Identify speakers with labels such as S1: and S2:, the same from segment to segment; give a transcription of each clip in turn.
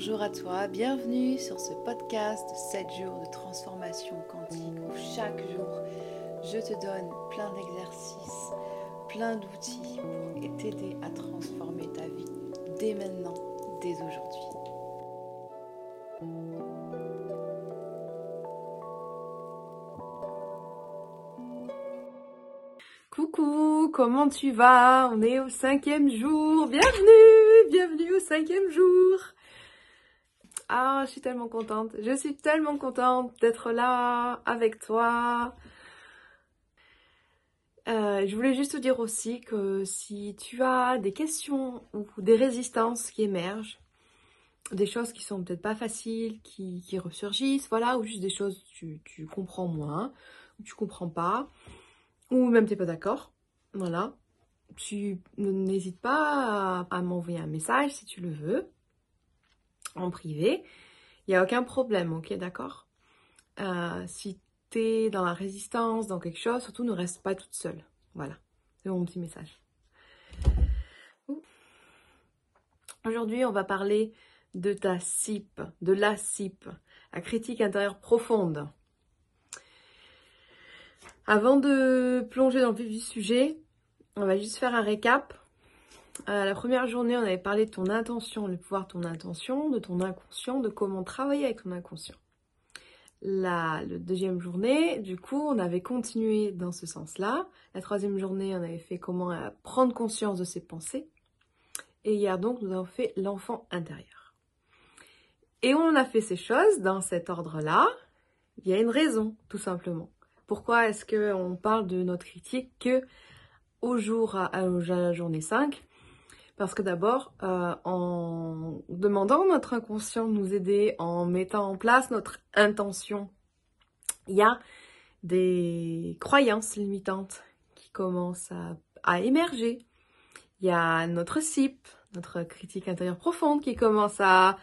S1: bonjour à toi, bienvenue sur ce podcast de 7 jours de transformation quantique où chaque jour je te donne plein d'exercices, plein d'outils pour t'aider à transformer ta vie dès maintenant, dès aujourd'hui.
S2: Coucou, comment tu vas? On est au cinquième jour. Bienvenue, bienvenue au cinquième jour. Ah, je suis tellement contente. Je suis tellement contente d'être là avec toi. Euh, je voulais juste te dire aussi que si tu as des questions ou des résistances qui émergent, des choses qui sont peut-être pas faciles, qui, ressurgissent, voilà, ou juste des choses que tu, comprends moins, ou tu comprends pas, ou même tu n'es pas d'accord, voilà, tu n'hésites pas à m'envoyer un message si tu le veux en privé. Il n'y a aucun problème, ok, d'accord? Euh, Si tu es dans la résistance, dans quelque chose, surtout ne reste pas toute seule. Voilà, c'est mon petit message. Aujourd'hui, on va parler de ta CIP, de la CIP, la critique intérieure profonde. Avant de plonger dans le vif du sujet, on va juste faire un récap euh, la première journée, on avait parlé de ton intention, le pouvoir de ton intention, de ton inconscient, de comment travailler avec ton inconscient. La, deuxième journée, du coup, on avait continué dans ce sens-là. La troisième journée, on avait fait comment euh, prendre conscience de ses pensées. Et hier donc, nous avons fait l'enfant intérieur. Et on a fait ces choses dans cet ordre-là. Il y a une raison, tout simplement. Pourquoi est-ce qu'on parle de notre critique que au jour, à, à la journée 5 parce que d'abord, euh, en demandant notre inconscient de nous aider, en mettant en place notre intention, il y a des croyances limitantes qui commencent à, émerger. Il y a notre CIP, notre critique intérieure profonde qui commence à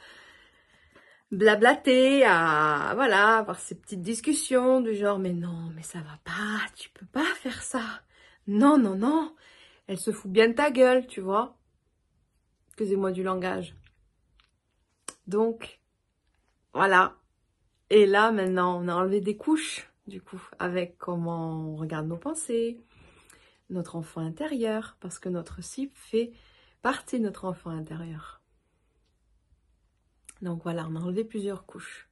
S2: blablater, à voilà, avoir ces petites discussions du genre mais non, mais ça va pas, tu peux pas faire ça. Non, non, non. Elle se fout bien de ta gueule, tu vois excusez-moi du langage. Donc, voilà. Et là, maintenant, on a enlevé des couches, du coup, avec comment on regarde nos pensées, notre enfant intérieur, parce que notre cible fait partie de notre enfant intérieur. Donc voilà, on a enlevé plusieurs couches.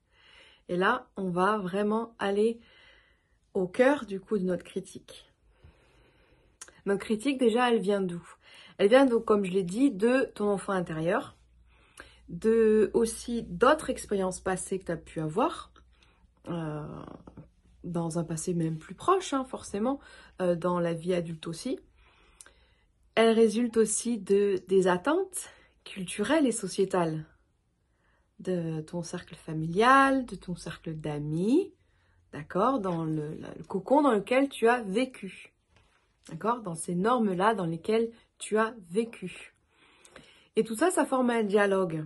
S2: Et là, on va vraiment aller au cœur, du coup, de notre critique. Notre critique, déjà, elle vient d'où? Elle vient donc, comme je l'ai dit, de ton enfant intérieur, de aussi d'autres expériences passées que tu as pu avoir, euh, dans un passé même plus proche, hein, forcément, euh, dans la vie adulte aussi. Elle résulte aussi de, des attentes culturelles et sociétales de ton cercle familial, de ton cercle d'amis, d'accord, dans le, cocon dans lequel tu as vécu, d'accord, dans ces normes-là dans lesquelles tu as vécu. Et tout ça, ça forme un dialogue.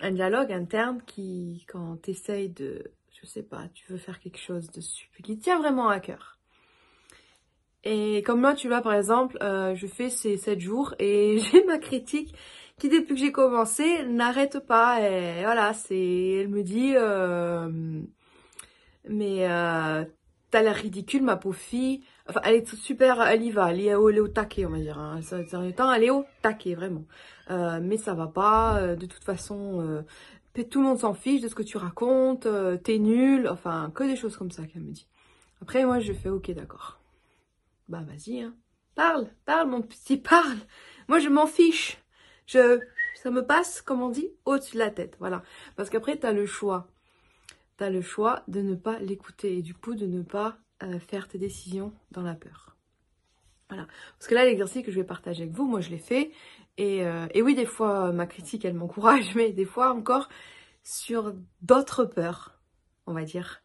S2: Un dialogue interne qui, quand tu essayes de, je sais pas, tu veux faire quelque chose de super, qui tient vraiment à cœur. Et comme moi, tu vois, par exemple, euh, je fais ces 7 jours et j'ai ma critique qui, depuis que j'ai commencé, n'arrête pas. Et voilà, c'est, elle me dit, euh, mais euh, t'as l'air ridicule, ma pauvre fille. Enfin, elle est super, elle y va, elle est au, taquet, on va dire. Hein. Ça, temps, elle est au taquet, vraiment. Euh, mais ça va pas, euh, de toute façon, euh, tout le monde s'en fiche de ce que tu racontes, euh, t'es nul, enfin, que des choses comme ça qu'elle me dit. Après, moi, je fais, ok, d'accord. Bah, vas-y, hein. Parle, parle, mon petit, parle. Moi, je m'en fiche. Je, ça me passe, comme on dit, au-dessus de la tête, voilà. Parce qu'après, t'as le choix. T'as le choix de ne pas l'écouter et du coup, de ne pas euh, faire tes décisions dans la peur. Voilà. Parce que là, l'exercice que je vais partager avec vous, moi je l'ai fait. Et, euh, et, oui, des fois, ma critique, elle m'encourage, mais des fois encore sur d'autres peurs, on va dire.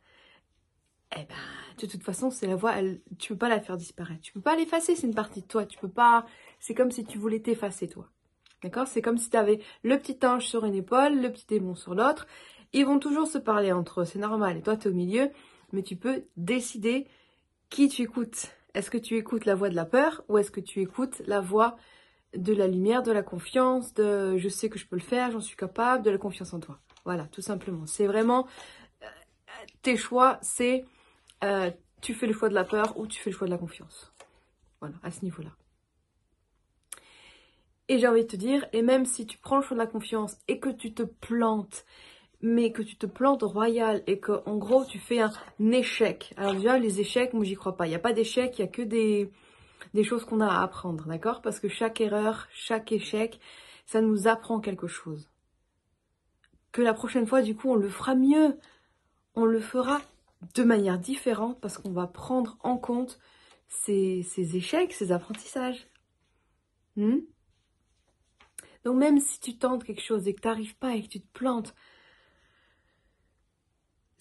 S2: Eh ben, de toute façon, c'est la voix, elle, tu peux pas la faire disparaître. Tu peux pas l'effacer, c'est une partie de toi. Tu peux pas. C'est comme si tu voulais t'effacer, toi. D'accord? C'est comme si tu avais le petit ange sur une épaule, le petit démon sur l'autre. Ils vont toujours se parler entre eux, c'est normal. Et toi, tu es au milieu mais tu peux décider qui tu écoutes. Est-ce que tu écoutes la voix de la peur ou est-ce que tu écoutes la voix de la lumière, de la confiance, de je sais que je peux le faire, j'en suis capable, de la confiance en toi. Voilà, tout simplement. C'est vraiment euh, tes choix, c'est euh, tu fais le choix de la peur ou tu fais le choix de la confiance. Voilà, à ce niveau-là. Et j'ai envie de te dire, et même si tu prends le choix de la confiance et que tu te plantes, mais que tu te plantes royal et que en gros tu fais un échec. Alors déjà les échecs, moi j'y crois pas. Il n'y a pas d'échec, il y a que des, des choses qu'on a à apprendre, d'accord? Parce que chaque erreur, chaque échec, ça nous apprend quelque chose. Que la prochaine fois, du coup, on le fera mieux. On le fera de manière différente parce qu'on va prendre en compte ces, échecs, ces apprentissages. Hmm? Donc même si tu tentes quelque chose et que tu n'arrives pas et que tu te plantes,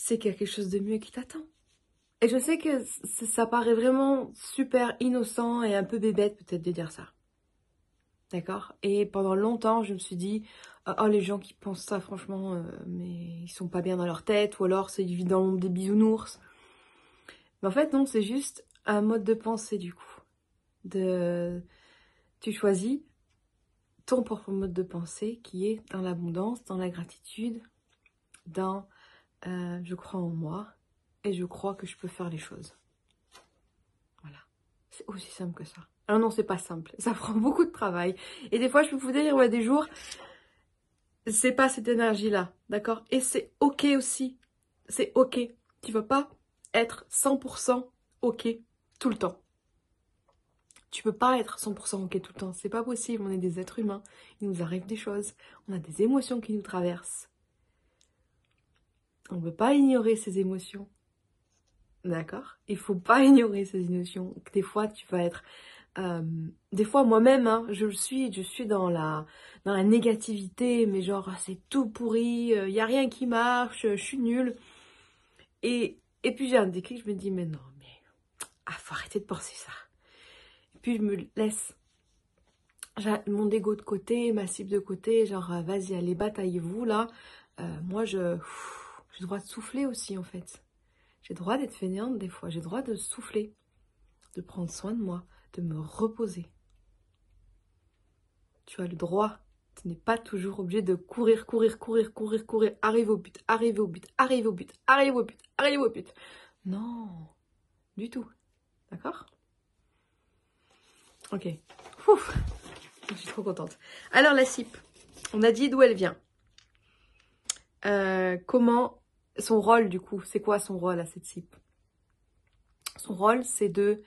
S2: c'est quelque chose de mieux qui t'attend. Et je sais que ça paraît vraiment super innocent et un peu bébête peut-être de dire ça. D'accord? Et pendant longtemps, je me suis dit, oh les gens qui pensent ça, franchement, euh, mais ils sont pas bien dans leur tête, ou alors c'est l'ombre des bisounours. Mais en fait, non, c'est juste un mode de pensée du coup. De... Tu choisis ton propre mode de pensée qui est dans l'abondance, dans la gratitude, dans euh, je crois en moi et je crois que je peux faire les choses. Voilà. C'est aussi simple que ça. Alors non, c'est pas simple. Ça prend beaucoup de travail. Et des fois, je peux vous dire, ouais, des jours, c'est pas cette énergie-là. D'accord? Et c'est ok aussi. C'est ok. Tu vas pas être 100% ok tout le temps. Tu peux pas être 100% ok tout le temps. C'est pas possible. On est des êtres humains. Il nous arrive des choses. On a des émotions qui nous traversent. On ne peut pas ignorer ses émotions. D'accord? Il faut pas ignorer ses émotions. Des fois, tu vas être... Euh, des fois, moi-même, hein, je suis, je suis dans la, dans la négativité, mais genre, ah, c'est tout pourri, il euh, n'y a rien qui marche, je suis nulle. Et, et puis j'ai un déclic, je me dis, mais non, mais ah, faut arrêter de penser ça. Et puis je me laisse mon ego de côté, ma cible de côté, genre, euh, vas-y, allez, bataillez-vous là. moi, je... J'ai droit de souffler aussi, en fait. J'ai le droit d'être fainéante des fois. J'ai le droit de souffler, de prendre soin de moi, de me reposer. Tu as le droit. Tu n'es pas toujours obligé de courir, courir, courir, courir, courir, arriver au but, arriver au but, arriver au but, arriver au but, arriver au but. Non, du tout. D'accord? Ok. Je suis trop contente. Alors la cipe, on a dit d'où elle vient. Euh, comment son rôle, du coup, c'est quoi son rôle à cette cible? Son rôle, c'est de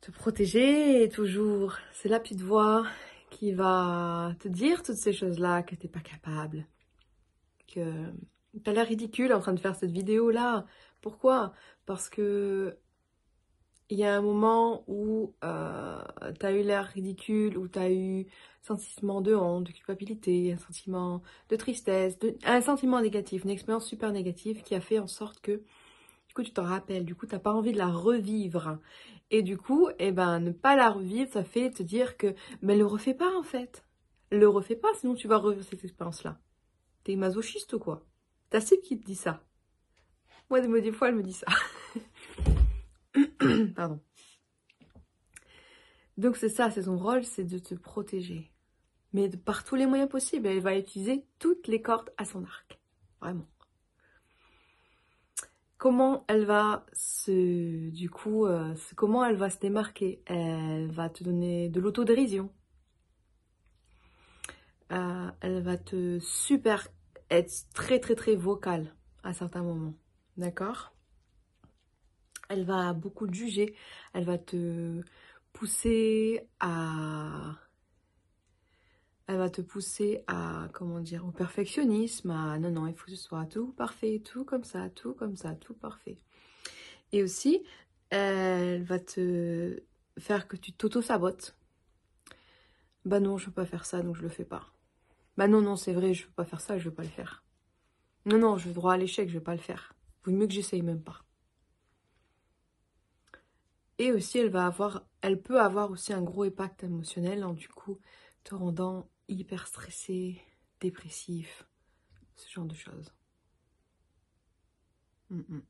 S2: te protéger toujours. C'est la petite voix qui va te dire toutes ces choses-là que tu n'es pas capable. Que tu as l'air ridicule en train de faire cette vidéo-là. Pourquoi? Parce que il y a un moment où euh, tu as eu l'air ridicule, où tu as eu un sentiment de honte, de culpabilité, un sentiment de tristesse, un sentiment négatif, une expérience super négative qui a fait en sorte que du coup tu t'en rappelles, du coup tu n'as pas envie de la revivre. Et du coup, eh ben, ne pas la revivre, ça fait te dire que mais le refais pas en fait. Le refais pas, sinon tu vas revivre cette expérience-là. T'es masochiste ou quoi? T'as Steve qui te dit ça? Moi, des fois, elle me dit ça. Pardon. Donc c'est ça, c'est son rôle, c'est de te protéger. Mais par tous les moyens possibles, elle va utiliser toutes les cordes à son arc. Vraiment. Comment elle va se, euh, comment elle va se démarquer? Elle va te donner de l'autodérision. Euh, elle va te super être très très très vocale à certains moments. D'accord? Elle va beaucoup te juger, elle va te pousser à elle va te pousser à comment dire au perfectionnisme, non non, il faut que ce soit tout parfait, tout comme ça, tout comme ça, tout parfait. Et aussi, elle va te faire que tu t'auto-sabotes. Bah non, je veux pas faire ça, donc je le fais pas. Bah non, non, c'est vrai, je veux pas faire ça, je veux pas le faire. Non, non, je veux droit à l'échec, je veux pas le faire. Vaut mieux que j'essaye même pas. Et aussi, elle peut avoir aussi un gros impact émotionnel en du coup te rendant hyper stressé, dépressif, ce genre de choses. Mm, mm.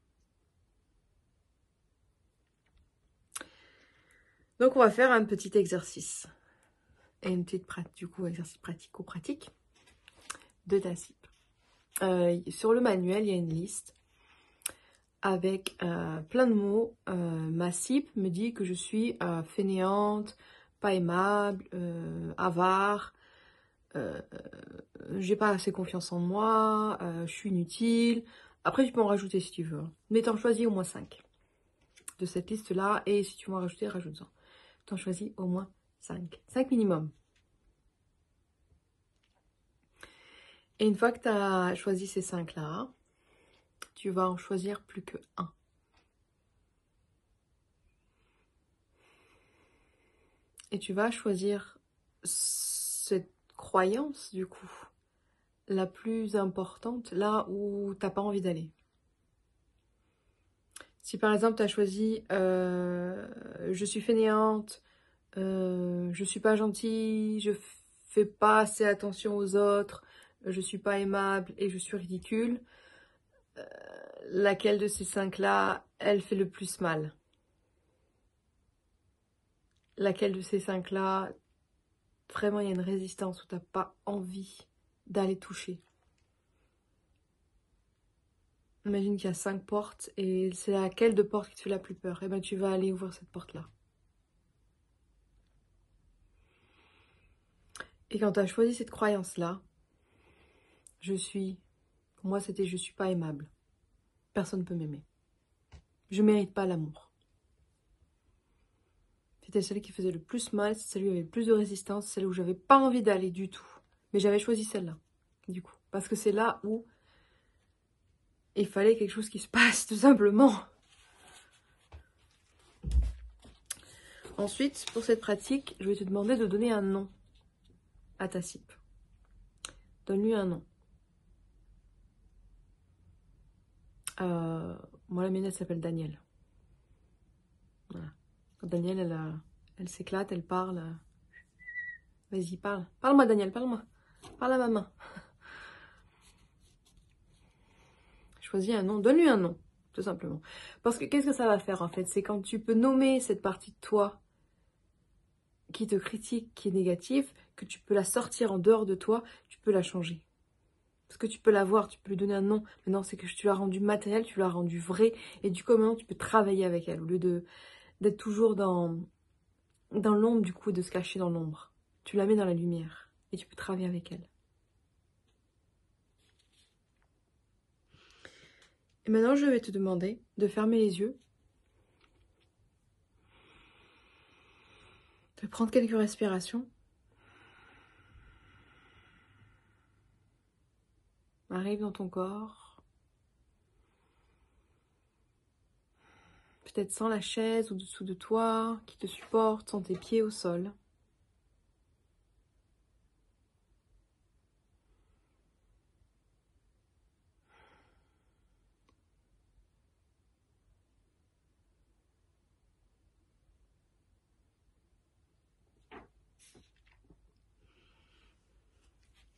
S2: Donc on va faire un petit exercice. et une petite pratique, du coup, exercice pratico-pratique de ta cible. Euh, sur le manuel, il y a une liste avec euh, plein de mots. Euh, ma cible me dit que je suis fainéante, pas aimable, avare, j'ai pas assez confiance en moi, je suis inutile. Après, tu peux en rajouter si tu veux. Mais t'en choisis au moins 5 de cette liste-là. Et si tu veux en rajouter, rajoute-en. T'en choisis au moins 5. 5 minimum. Et une fois que tu as choisi ces 5-là, tu vas en choisir plus que un. Et tu vas choisir cette croyance, du coup, la plus importante, là où tu n'as pas envie d'aller. Si par exemple tu as choisi euh, je suis fainéante, euh, je suis pas gentille, je fais pas assez attention aux autres, je suis pas aimable et je suis ridicule, laquelle de ces cinq-là, elle fait le plus mal? Laquelle de ces cinq-là, vraiment il y a une résistance où tu n'as pas envie d'aller toucher? Imagine qu'il y a cinq portes et c'est laquelle de porte qui te fait la plus peur? Eh ben tu vas aller ouvrir cette porte-là. Et quand tu as choisi cette croyance-là, je suis, moi c'était je suis pas aimable. Personne ne peut m'aimer. Je mérite pas l'amour. C'était celle qui faisait le plus mal, celle où avait le plus de résistance, celle où j'avais pas envie d'aller du tout. Mais j'avais choisi celle-là, du coup. Parce que c'est là où il fallait quelque chose qui se passe, tout simplement. Ensuite, pour cette pratique, je vais te demander de donner un nom à ta cible. Donne-lui un nom. Euh, moi, la mienne, elle s'appelle Daniel. Voilà. Daniel, elle, euh, elle s'éclate, elle parle. Vas-y, parle. Parle-moi, Daniel, parle-moi. Parle à ma main. Choisis un nom. Donne-lui un nom, tout simplement. Parce que qu'est-ce que ça va faire, en fait? C'est quand tu peux nommer cette partie de toi qui te critique, qui est négative, que tu peux la sortir en dehors de toi, tu peux la changer. Parce que tu peux la voir, tu peux lui donner un nom. Mais non, c'est que tu l'as rendu matériel, tu l'as rendu vrai. Et du coup, maintenant, tu peux travailler avec elle. Au lieu d'être toujours dans, dans l'ombre, du coup, de se cacher dans l'ombre. Tu la mets dans la lumière. Et tu peux travailler avec elle. Et maintenant, je vais te demander de fermer les yeux. De prendre quelques respirations. Arrive dans ton corps. Peut-être sans la chaise au-dessous de toi qui te supporte, sans tes pieds au sol.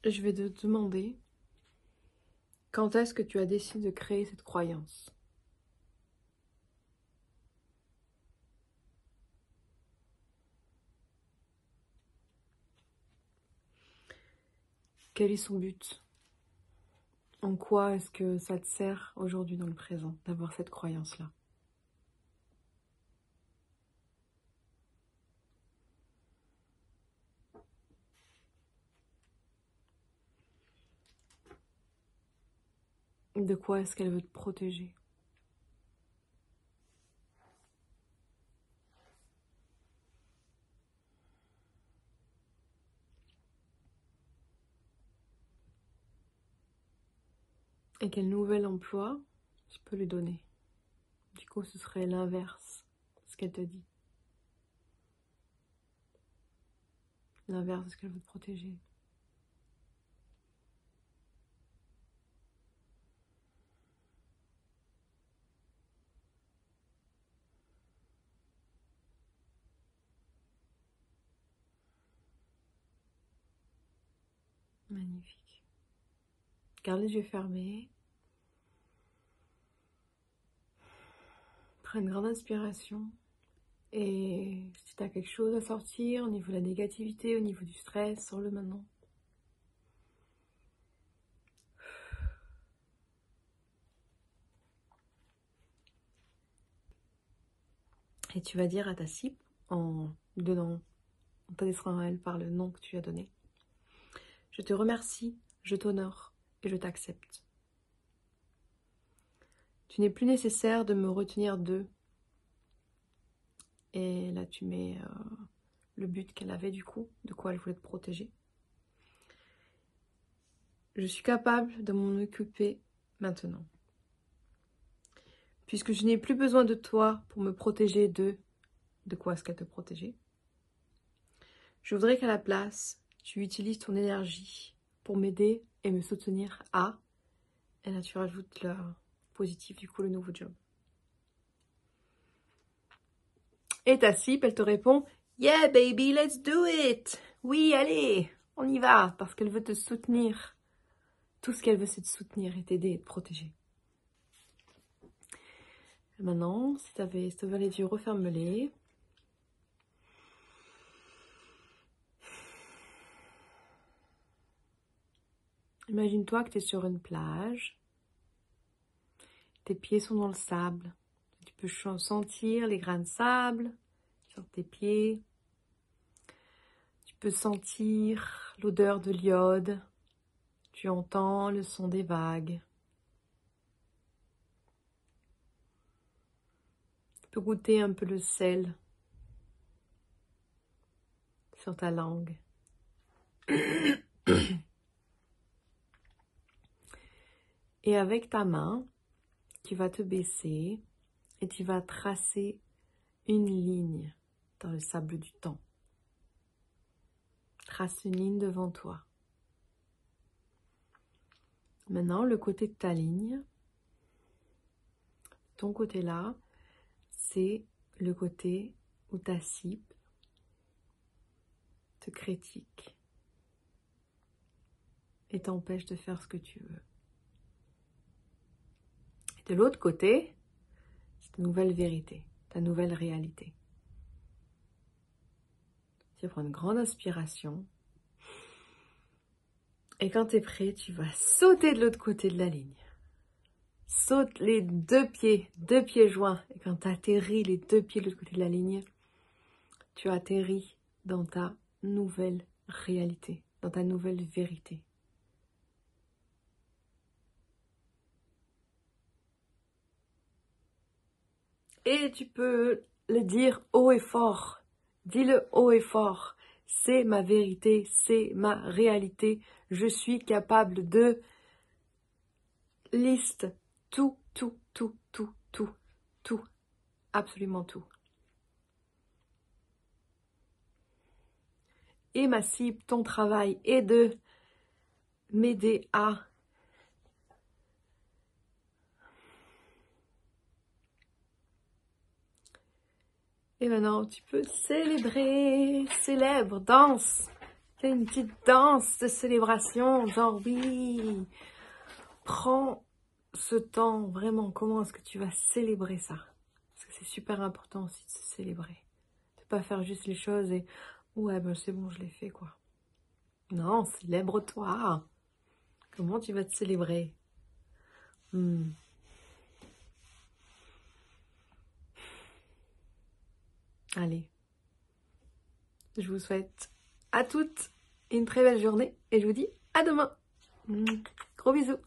S2: Je vais te demander quand est-ce que tu as décidé de créer cette croyance? Quel est son but? En quoi est-ce que ça te sert aujourd'hui dans le présent d'avoir cette croyance-là? De quoi est-ce qu'elle veut te protéger? Et quel nouvel emploi je peux lui donner? Du coup, ce serait l'inverse de ce qu'elle te dit. L'inverse de ce qu'elle veut te protéger. Magnifique. Garde les yeux fermés. Prends une grande inspiration Et si tu as quelque chose à sortir au niveau de la négativité, au niveau du stress, sors-le maintenant. Et tu vas dire à ta cible, en donnant, en t'adressant à elle par le nom que tu as donné, je te remercie, je t'honore et je t'accepte. Tu n'es plus nécessaire de me retenir d'eux. Et là, tu mets euh, le but qu'elle avait du coup, de quoi elle voulait te protéger. Je suis capable de m'en occuper maintenant puisque je n'ai plus besoin de toi pour me protéger de... De quoi est-ce qu'elle te protégeait? Je voudrais qu'à la place, tu utilises ton énergie pour m'aider et me soutenir à... Et là, tu rajoutes le positif, du coup, le nouveau job. Et ta cible, elle te répond Yeah, baby, let's do it! Oui, allez, on y va, parce qu'elle veut te soutenir. Tout ce qu'elle veut, c'est te soutenir et t'aider et te protéger. Maintenant, si tu avais, avais les yeux, referme-les. Imagine-toi que tu es sur une plage. Tes pieds sont dans le sable. Tu peux sentir les grains de sable sur tes pieds. Tu peux sentir l'odeur de l'iode. Tu entends le son des vagues. goûter un peu le sel sur ta langue. Et avec ta main, tu vas te baisser et tu vas tracer une ligne dans le sable du temps. Trace une ligne devant toi. Maintenant, le côté de ta ligne, ton côté là, c'est le côté où ta cible te critique et t'empêche de faire ce que tu veux. De l'autre côté, c'est ta nouvelle vérité, ta nouvelle réalité. Tu vas prendre une grande inspiration. Et quand tu es prêt, tu vas sauter de l'autre côté de la ligne saute les deux pieds, deux pieds joints. Et quand tu atterris les deux pieds de l'autre côté de la ligne, tu atterris dans ta nouvelle réalité, dans ta nouvelle vérité. Et tu peux le dire haut et fort. Dis-le haut et fort. C'est ma vérité, c'est ma réalité. Je suis capable de liste tout, tout, tout, tout, tout, tout, absolument tout. Et ma cible, ton travail est de m'aider à Et maintenant, tu peux célébrer, célèbre, danse. Fais une petite danse de célébration, genre oui. Prends ce temps, vraiment, comment est-ce que tu vas célébrer ça? Parce que c'est super important aussi de se célébrer. De pas faire juste les choses et ouais, ben c'est bon, je l'ai fait quoi. Non, célèbre-toi. Comment tu vas te célébrer? Hmm. Allez, je vous souhaite à toutes une très belle journée et je vous dis à demain. Gros bisous